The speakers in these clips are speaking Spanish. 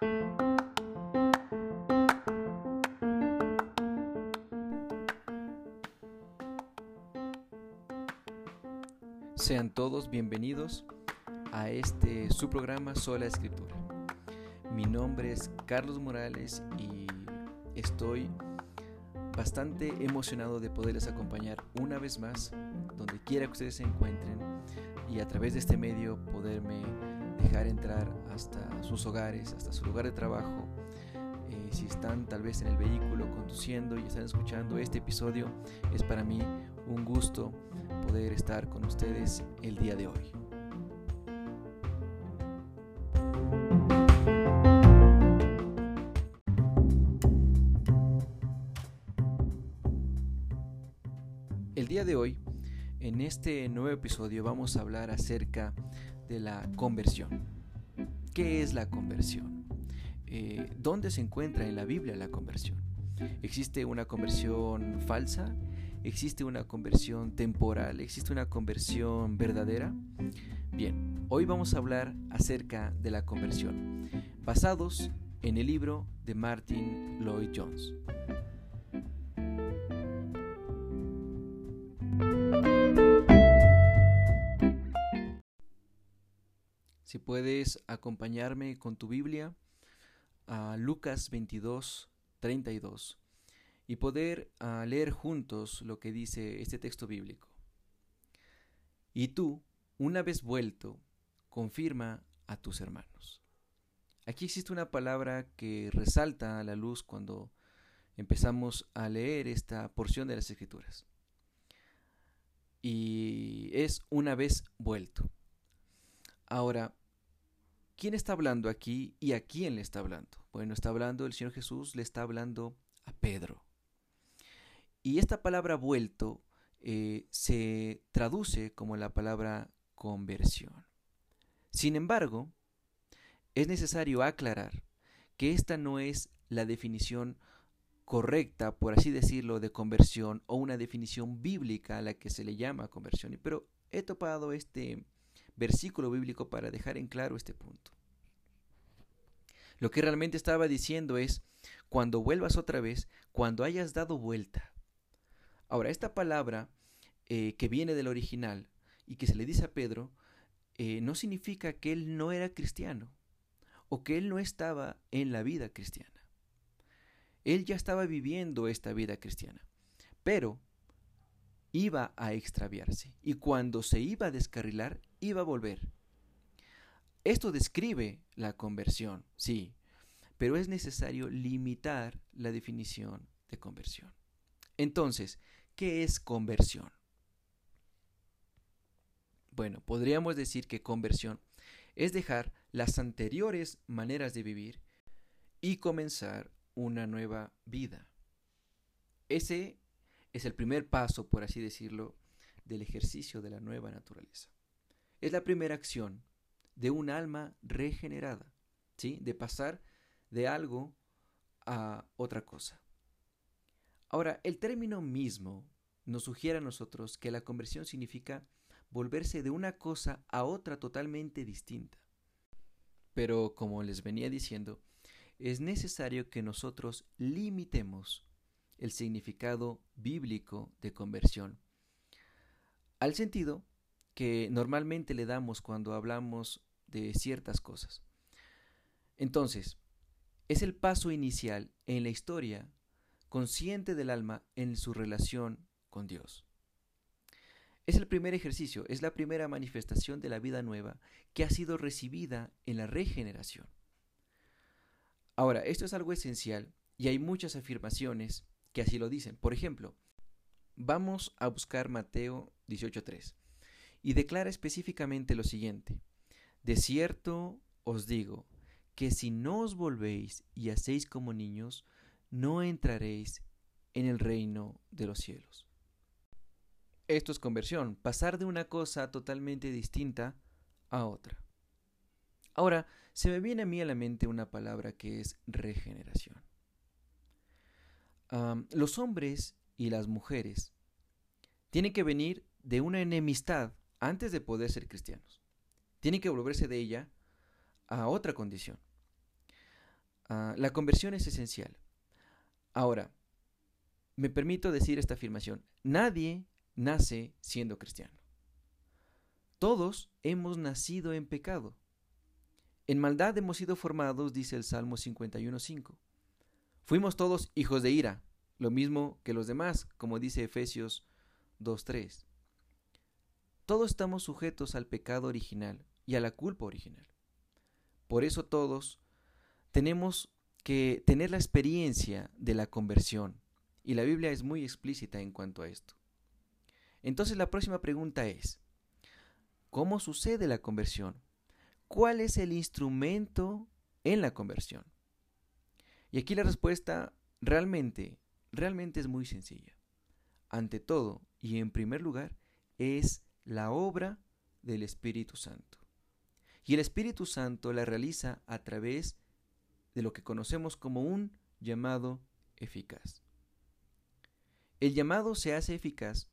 Sean todos bienvenidos a este su programa Sola Escritura. Mi nombre es Carlos Morales y estoy bastante emocionado de poderles acompañar una vez más donde quiera que ustedes se encuentren y a través de este medio poderme dejar entrar hasta sus hogares, hasta su lugar de trabajo. Eh, si están tal vez en el vehículo conduciendo y están escuchando este episodio, es para mí un gusto poder estar con ustedes el día de hoy. El día de hoy, en este nuevo episodio, vamos a hablar acerca de la conversión. ¿Qué es la conversión? Eh, ¿Dónde se encuentra en la Biblia la conversión? ¿Existe una conversión falsa? ¿Existe una conversión temporal? ¿Existe una conversión verdadera? Bien, hoy vamos a hablar acerca de la conversión, basados en el libro de Martin Lloyd Jones. Si puedes acompañarme con tu Biblia a Lucas 22, 32 y poder uh, leer juntos lo que dice este texto bíblico. Y tú, una vez vuelto, confirma a tus hermanos. Aquí existe una palabra que resalta a la luz cuando empezamos a leer esta porción de las escrituras. Y es una vez vuelto. Ahora, ¿quién está hablando aquí y a quién le está hablando? Bueno, está hablando el Señor Jesús, le está hablando a Pedro. Y esta palabra vuelto eh, se traduce como la palabra conversión. Sin embargo, es necesario aclarar que esta no es la definición correcta, por así decirlo, de conversión o una definición bíblica a la que se le llama conversión. Pero he topado este versículo bíblico para dejar en claro este punto. Lo que realmente estaba diciendo es, cuando vuelvas otra vez, cuando hayas dado vuelta, Ahora, esta palabra eh, que viene del original y que se le dice a Pedro, eh, no significa que él no era cristiano o que él no estaba en la vida cristiana. Él ya estaba viviendo esta vida cristiana, pero iba a extraviarse y cuando se iba a descarrilar, iba a volver. Esto describe la conversión, sí, pero es necesario limitar la definición de conversión. Entonces, ¿Qué es conversión? Bueno, podríamos decir que conversión es dejar las anteriores maneras de vivir y comenzar una nueva vida. Ese es el primer paso, por así decirlo, del ejercicio de la nueva naturaleza. Es la primera acción de un alma regenerada, ¿sí? De pasar de algo a otra cosa. Ahora, el término mismo nos sugiere a nosotros que la conversión significa volverse de una cosa a otra totalmente distinta. Pero, como les venía diciendo, es necesario que nosotros limitemos el significado bíblico de conversión al sentido que normalmente le damos cuando hablamos de ciertas cosas. Entonces, es el paso inicial en la historia consciente del alma en su relación con Dios. Es el primer ejercicio, es la primera manifestación de la vida nueva que ha sido recibida en la regeneración. Ahora, esto es algo esencial y hay muchas afirmaciones que así lo dicen. Por ejemplo, vamos a buscar Mateo 18.3 y declara específicamente lo siguiente. De cierto os digo que si no os volvéis y hacéis como niños, no entraréis en el reino de los cielos. Esto es conversión, pasar de una cosa totalmente distinta a otra. Ahora, se me viene a mí a la mente una palabra que es regeneración. los hombres y las mujeres tienen que venir de una enemistad antes de poder ser cristianos. Tienen que volverse de ella a otra condición. Ah, la conversión es esencial. Ahora, me permito decir esta afirmación. Nadie nace siendo cristiano. Todos hemos nacido en pecado. En maldad hemos sido formados, dice el Salmo 51.5. Fuimos todos hijos de ira, lo mismo que los demás, como dice Efesios 2.3. Todos estamos sujetos al pecado original y a la culpa original. Por eso todos tenemos que tener la experiencia de la conversión. Y la Biblia es muy explícita en cuanto a esto. Entonces la próxima pregunta es, ¿cómo sucede la conversión? ¿Cuál es el instrumento en la conversión? Y aquí la respuesta realmente, realmente es muy sencilla. Ante todo y en primer lugar, es la obra del Espíritu Santo. Y el Espíritu Santo la realiza a través de lo que conocemos como un llamado eficaz. El llamado se hace eficaz,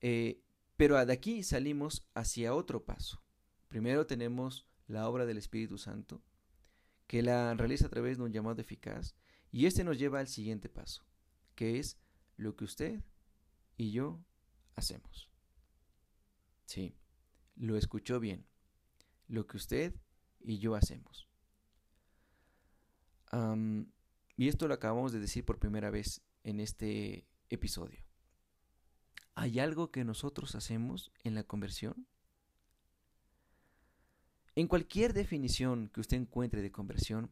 eh, pero de aquí salimos hacia otro paso. Primero tenemos la obra del Espíritu Santo, que la realiza a través de un llamado eficaz, y este nos lleva al siguiente paso, que es lo que usted y yo hacemos. Sí, lo escuchó bien lo que usted y yo hacemos. y esto lo acabamos de decir por primera vez en este episodio. ¿Hay algo que nosotros hacemos en la conversión? En cualquier definición que usted encuentre de conversión,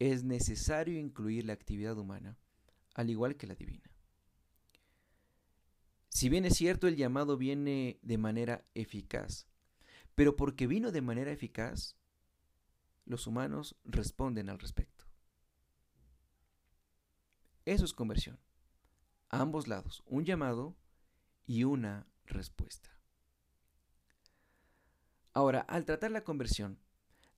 es necesario incluir la actividad humana, al igual que la divina. Si bien es cierto, el llamado viene de manera eficaz, pero porque vino de manera eficaz, los humanos responden al respecto. Eso es conversión. A ambos lados, un llamado y una respuesta. Ahora, al tratar la conversión,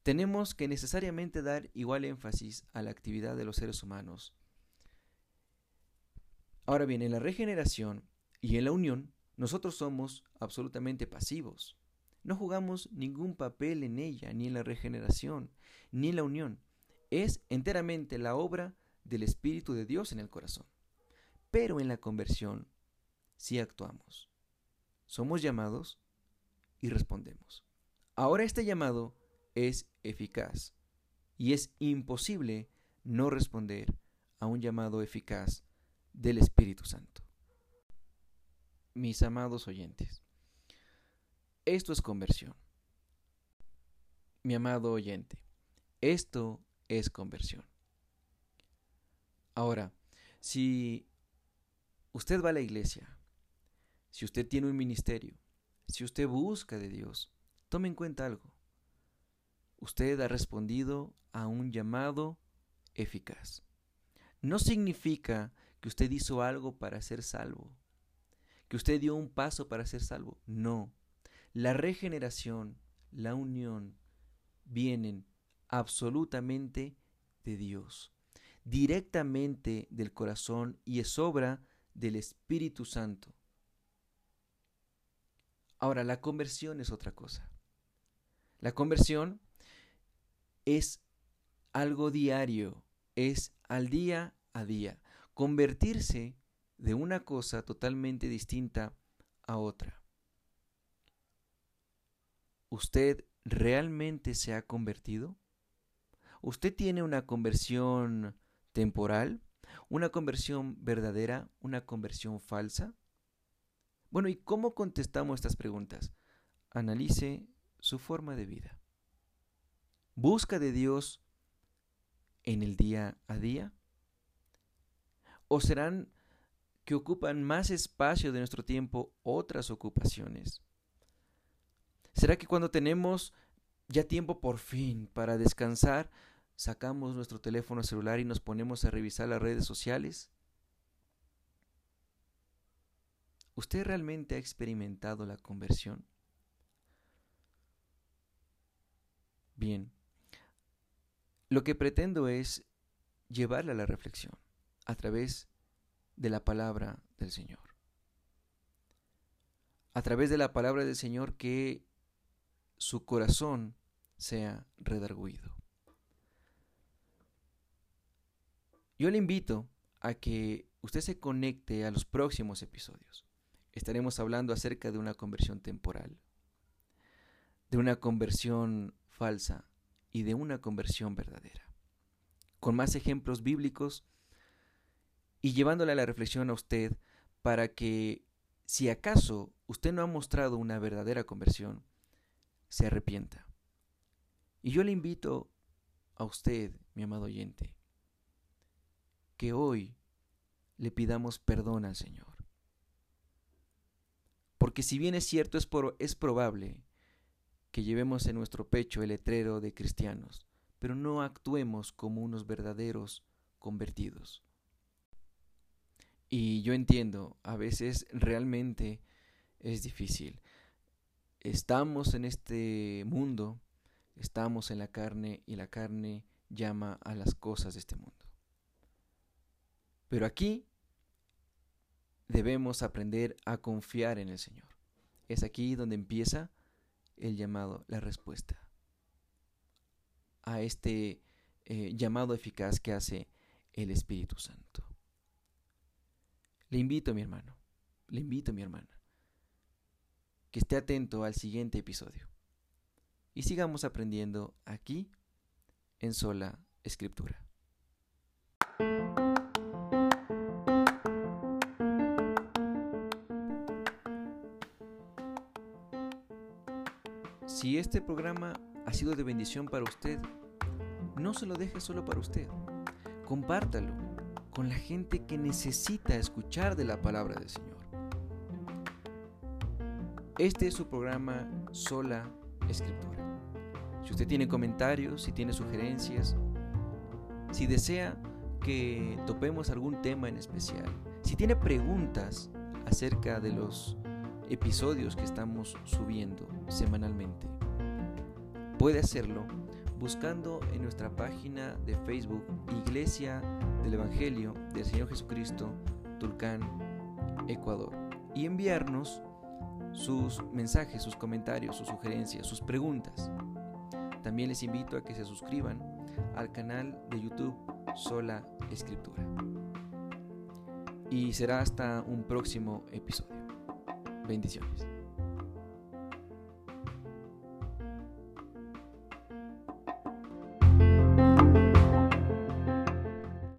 tenemos que necesariamente dar igual énfasis a la actividad de los seres humanos. Ahora bien, en la regeneración y en la unión, nosotros somos absolutamente pasivos. No jugamos ningún papel en ella, ni en la regeneración, ni en la unión. Es enteramente la obra del Espíritu de Dios en el corazón. Pero en la conversión sí actuamos. Somos llamados y respondemos. Ahora este llamado es eficaz y es imposible no responder a un llamado eficaz del Espíritu Santo. Mis amados oyentes, esto es conversión. Mi amado oyente, esto es conversión. Ahora, si usted va a la iglesia, si usted tiene un ministerio, si usted busca de Dios, tome en cuenta algo. Usted ha respondido a un llamado eficaz. No significa que usted hizo algo para ser salvo, que usted dio un paso para ser salvo. No. La regeneración, la unión, vienen absolutamente de Dios, directamente del corazón y es obra del Espíritu Santo. Ahora, la conversión es otra cosa. La conversión es algo diario, es al día a día. Convertirse de una cosa totalmente distinta a otra. ¿Usted realmente se ha convertido? ¿Usted tiene una conversión temporal? ¿Una conversión verdadera? ¿Una conversión falsa? Bueno, ¿y cómo contestamos estas preguntas? Analice su forma de vida. ¿Busca de Dios en el día a día? ¿O serán que ocupan más espacio de nuestro tiempo otras ocupaciones? ¿Será que cuando tenemos ya tiempo por fin para descansar, sacamos nuestro teléfono celular y nos ponemos a revisar las redes sociales? ¿Usted realmente ha experimentado la conversión? Bien, lo que pretendo es llevarle a la reflexión a través de la palabra del Señor. A través de la palabra del Señor que su corazón sea redarguido. Yo le invito a que usted se conecte a los próximos episodios. Estaremos hablando acerca de una conversión temporal, de una conversión falsa y de una conversión verdadera. Con más ejemplos bíblicos y llevándole a la reflexión a usted para que si acaso usted no ha mostrado una verdadera conversión, se arrepienta. Y yo le invito a usted, mi amado oyente, que hoy le pidamos perdón al Señor. Porque si bien es cierto, es, es probable que llevemos en nuestro pecho el letrero de cristianos, pero no actuemos como unos verdaderos convertidos. Y yo entiendo, a veces realmente es difícil. Estamos en este mundo, estamos en la carne y la carne llama a las cosas de este mundo. Pero aquí debemos aprender a confiar en el Señor. Es aquí donde empieza el llamado, la respuesta a este eh, llamado eficaz que hace el Espíritu Santo. Le invito, mi hermano, le invito, mi hermana, que esté atento al siguiente episodio y sigamos aprendiendo aquí en sola escritura. Si este programa ha sido de bendición para usted, no se lo deje solo para usted. Compártalo con la gente que necesita escuchar de la palabra del Señor. Este es su programa Sola Escritura. Si usted tiene comentarios, si tiene sugerencias, si desea que topemos algún tema en especial, si tiene preguntas acerca de los episodios que estamos subiendo semanalmente, puede hacerlo buscando en nuestra página de Facebook Iglesia del Evangelio del Señor Jesucristo, Tulcán, Ecuador, y enviarnos sus mensajes, sus comentarios, sus sugerencias, sus preguntas. También les invito a que se suscriban al canal de YouTube Sola Escritura. Y será hasta un próximo episodio. Bendiciones.